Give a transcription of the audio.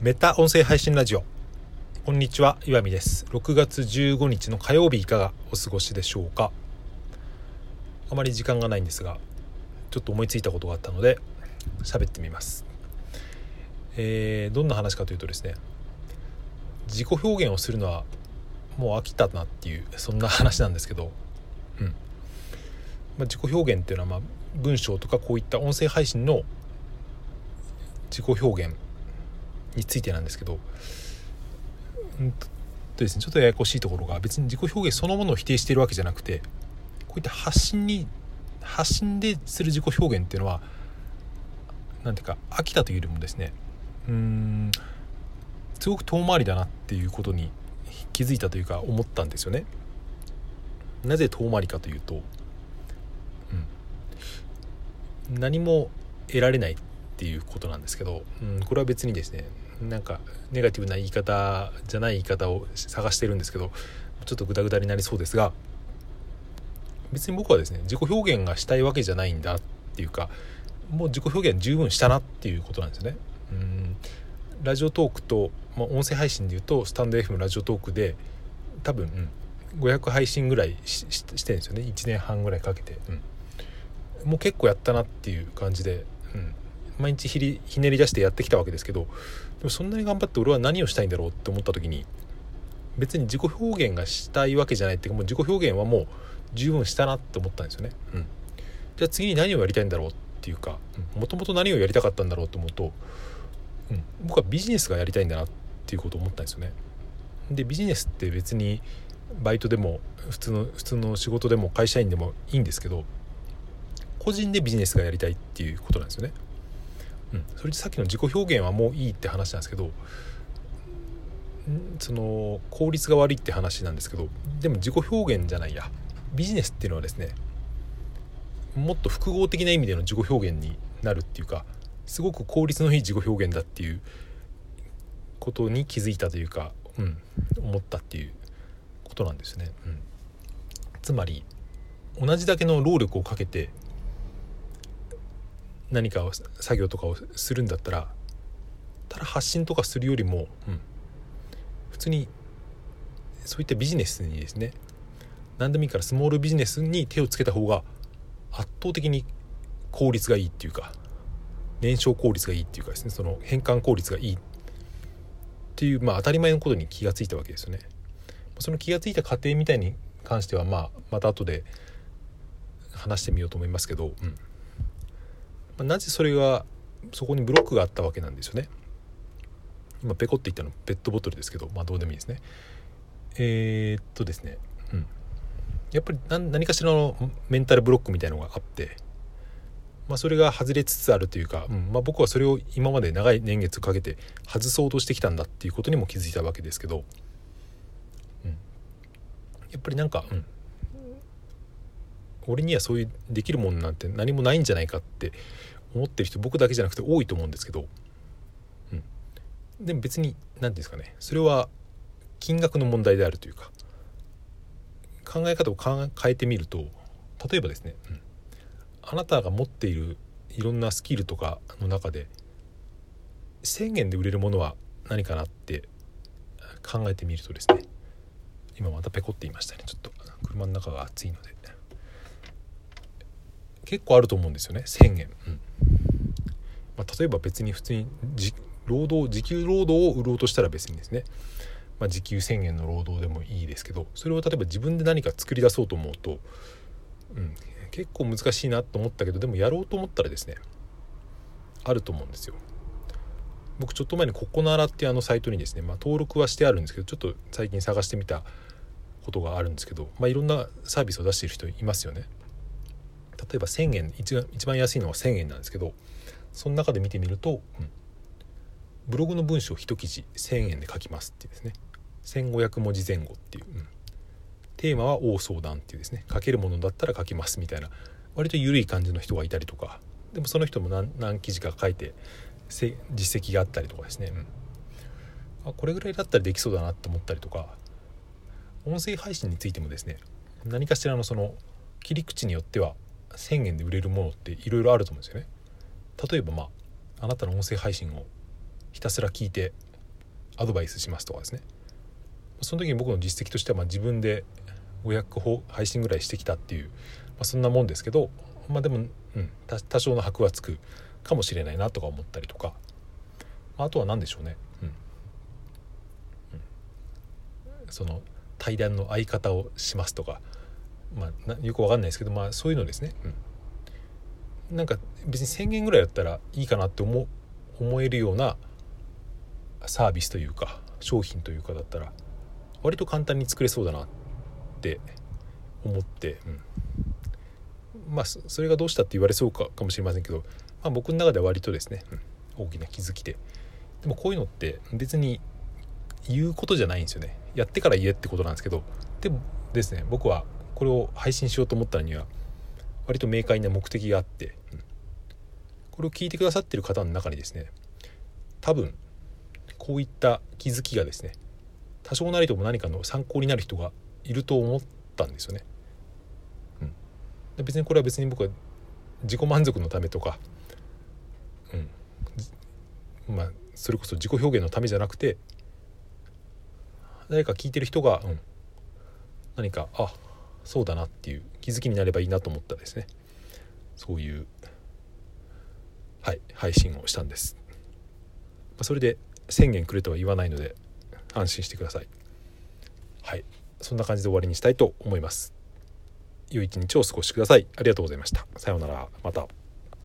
メタ音声配信ラジオ。こんにちは岩見です。6月15日の火曜日いかがお過ごしでしょうか？あまり時間がないんですがちょっと思いついたことがあったので喋ってみます。えー、どんな話かというとですね自己表現をするのはもう飽きたなっていうそんな話なんですけどうん、まあ、自己表現っていうのはまあ文章とかこういった音声配信の自己表現についてなんですけど、うんとですね、ちょっとややこしいところが別に自己表現そのものを否定しているわけじゃなくてこういった発信に発信でする自己表現っていうのは何ていうか飽きたというよりもですねうんすごく遠回りだなっていうことに気づいたというか思ったんですよね。なぜ遠回りかというと、うん、何も得られないっていうことなんですけど、うん、これは別にですねなんかネガティブな言い方じゃない言い方を探してるんですけどちょっとグダグダになりそうですが別に僕はですね自己表現がしたいわけじゃないんだっていうかもう自己表現十分したなっていうことなんですよね。うん。ラジオトークと、まあ、音声配信でいうとスタンド FM ラジオトークで多分、うん、500配信ぐらいししてるんですよね。1年半ぐらいかけて、うん、もう結構やったなっていう感じで、うん、毎日ひねり出してやってきたわけですけどでもそんなに頑張って俺は何をしたいんだろうって思った時に別に自己表現がしたいわけじゃないっていうかもう自己表現はもう十分したなって思ったんですよね。うん、じゃあ次に何をやりたいんだろうっていうかもともと何をやりたかったんだろうと思うとうん、僕はビジネスがやりたいんだなっていうことを思ったんですよね。でビジネスって別にバイトでも普通の普通の仕事でも会社員でもいいんですけど個人でビジネスがやりたいっていうことなんですよね。うん、それでさっきの自己表現はもういいって話なんですけどその効率が悪いって話なんですけどでも自己表現じゃないや。ビジネスっていうのはですねもっと複合的な意味での自己表現になるっていうかすごく効率のいい自己表現だっていうことに気づいたというか、うん、思ったっていうことなんですね。うん、つまり同じだけの労力をかけて何かを作業とかをするんだったらただ発信とかするよりも、うん、普通にそういったビジネスにですね何でもいいからスモールビジネスに手をつけた方が圧倒的に効率がいいっていうか燃焼効率がいいっていうかですねその変換効率がいい。っていう、まあ、当たり前のことに気がついたわけですよね。その気がついた過程みたいに関しては、まあ、また後で話してみようと思いますけど、うん。まあ、なぜそれがそこにブロックがあったわけなんですよね。今ペコって言ったのペットボトルですけど、まあ、どうでもいいですね。えー、っとですね、うん、やっぱり何かしらのメンタルブロックみたいのがあってまあ、それが外れつつあるというか、うんまあ、僕はそれを今まで長い年月かけて外そうとしてきたんだっていうことにも気づいたわけですけど、うん、やっぱりなんか、うん、俺にはそういうできるもんなんて何もないんじゃないかって思ってる人僕だけじゃなくて多いと思うんですけど、うん、でも別に何て言うんですかね。それは金額の問題であるというか。考え方を変えてみると例えばですね、うん。あなたが持っているいろんなスキルとかの中で1,000円で売れるものは何かなって考えてみるとですね。今またペコっていましたね。ちょっと車の中が暑いので。結構あると思うんですよね。1,000円、うん。まあ、例えば別に普通に労働時給労働を売ろうとしたら別にですね、まあ、時給1,000円の労働でもいいですけどそれを例えば自分で何か作り出そうと思うと、うん、結構難しいなと思ったけどでもやろうと思ったらですねあると思うんですよ。僕ちょっと前にココナラっていうあのサイトにですね、まあ、登録はしてあるんですけどちょっと最近探してみたことがあるんですけど、まあ、いろんなサービスを出している人いますよね。例えば1000円一番安いのは1000円なんですけどその中で見てみると、うん、ブログの文章一記事1000円で書きますっていうですね。1500文字前後っていう、うん、テーマは大相談っていうですね。書けるものだったら書きますみたいな割と緩い感じの人がいたりとかでもその人も何何記事か書いて実績があったりとかですね、うん、あこれぐらいだったらできそうだなって思ったりとか音声配信についてもですね何かしらのその切り口によっては1000円で売れるものっていろいろあると思うんですよね。例えばまああなたの音声配信をひたすら聞いてアドバイスしますとかですね。その時に僕の実績としてはま自分で500配信ぐらいしてきたっていう、まあ、そんなもんですけどまあでも、うん、多少の箔はつくかもしれないなとか思ったりとか。まあとは何でしょうね、うん、うん、その対談の相方をしますとか、まあ、よくわかんないですけど、まあ、そういうのですね、うん、なんか別に1,000円ぐらいだったらいいかなって思思えるようなサービスというか商品というかだったら割と簡単に作れそうだなって思って、うん、まあそれがどうしたって言われそうかかもしれませんけど、まあ、僕の中では割とですね、うん、大きな気づきで。でもこういうのって別に言うことじゃないんですよね。やってから言えってことなんですけど。でもですね僕はこれを配信しようと思ったのには割と明快な目的があって、うん、これを聞いてくださってる方の中にですね多分こういった気づきがですね多少なりとも何かの参考になる人がいると思ったんですよね。うん、別にこれは別に僕は自己満足のためとか、うん、まあそれこそ自己表現のためじゃなくて誰か聞いてる人が、うん、何かあそうだなっていう気づきになればいいなと思ったですね。そういうはい配信をしたんです、まあ、それで1000円くれとは言わないので安心してください。はいそんな感じで終わりにしたいと思います。良い一日をお過ごしください。ありがとうございました。さようなら。また。